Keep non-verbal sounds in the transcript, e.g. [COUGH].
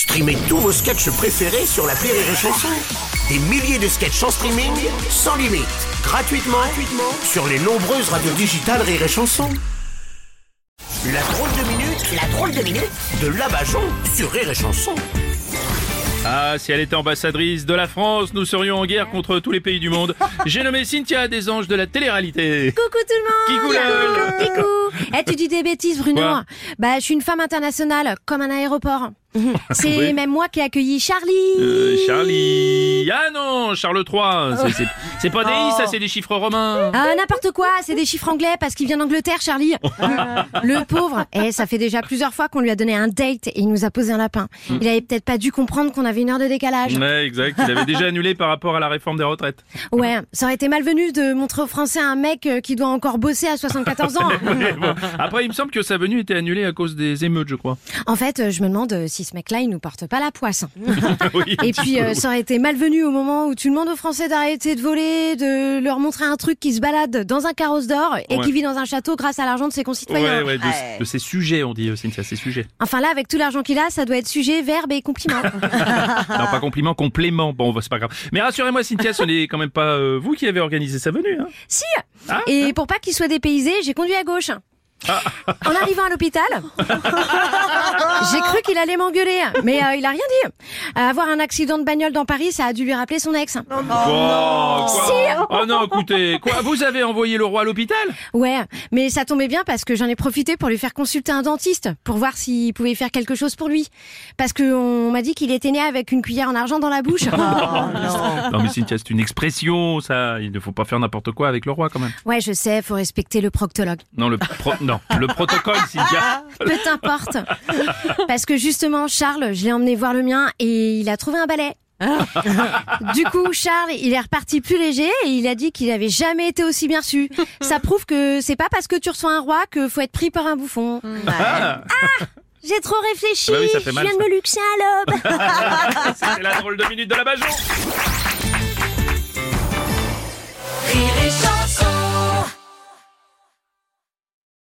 Streamez tous vos sketchs préférés sur la Rire et Chanson. Des milliers de sketchs en streaming, sans limite, gratuitement, gratuitement sur les nombreuses radios digitales Rire et Chanson. La drôle de minute, la drôle de minute de Labajon sur Rire et Chanson. Ah, si elle était ambassadrice de la France, nous serions en guerre contre tous les pays du monde. J'ai nommé Cynthia des anges de la télé-réalité. Coucou tout le monde Kikou. Kikou Eh, tu dis des bêtises, Bruno Quoi Bah, je suis une femme internationale, comme un aéroport. [LAUGHS] C'est Oui. même moi qui ai accueilli Charlie Euh, Charlie. Ah non, Charles III. C'est- pas des i, ça, c'est des chiffres romains. Ah, n'importe quoi, c'est des chiffres anglais parce qu'il vient d'Angleterre, Charlie. [LAUGHS] le pauvre. Eh, ça fait déjà plusieurs fois qu'on lui a donné un date et il nous a posé un lapin. Il avait peut-être pas dû comprendre qu'on avait une heure de décalage. Ouais, exact. Il avait déjà annulé par rapport à la réforme des retraites. Ouais, ça aurait été malvenu de montrer aux Français un mec euh, qui doit encore bosser à 74 ans. [LAUGHS] Bon. Après, il me semble que sa venue était annulée à cause des émeutes, je crois. En fait, euh, je me demande euh, si ce mec-là, il nous porte pas la poisse. [LAUGHS] Oui, un Et puis, euh, ça aurait été malvenu au moment où tu demandes aux Français d'arrêter de voler, de leur montrer un truc qui se balade dans un carrosse d'or et Ouais. qui vit dans un château grâce à l'argent de ses concitoyens. Ouais, ouais, de, de ses sujets, on dit, euh, Cynthia, ses sujets. Enfin là, avec tout l'argent qu'il a, ça doit être sujet, verbe et compliment. [LAUGHS] Non, pas compliment, complément. Bon, bah, c'est pas grave. Mais rassurez-moi, Cynthia, ce n'est quand même pas euh, vous qui avez organisé sa venue. Hein. si Ah, Et pour pas qu'il soit dépaysé, j'ai conduit à gauche. [LAUGHS] En arrivant à l'hôpital, [LAUGHS] j'ai cru qu'il allait m'engueuler, mais euh, il a rien dit. avoir un accident de bagnole dans Paris, ça a dû lui rappeler son ex. Quoi Si. Oh non, écoutez, quoi Vous avez envoyé le roi à l'hôpital? Ouais, mais ça tombait bien parce que j'en ai profité pour lui faire consulter un dentiste pour voir s'il pouvait faire quelque chose pour lui. Parce que on m'a dit qu'il était né avec une cuillère en argent dans la bouche. [LAUGHS] Non, mais Cynthia, c'est une expression, ça. Il ne faut pas faire n'importe quoi avec le roi, quand même. Ouais, je sais, faut respecter le proctologue. Non, le pro- non, le protocole, Cynthia. [LAUGHS] Peu t'importe. Parce que justement, Charles, je l'ai emmené voir le mien et il a trouvé un balai. Du coup, Charles, il est reparti plus léger et il a dit qu'il avait jamais été aussi bien reçu. Ça prouve que c'est pas parce que tu reçois un roi que faut être pris par un bouffon. Ah, J'ai trop réfléchi. Bah oui, fait mal, je viens de me luxer un lobe. C'était la drôle de minute de la Bajon.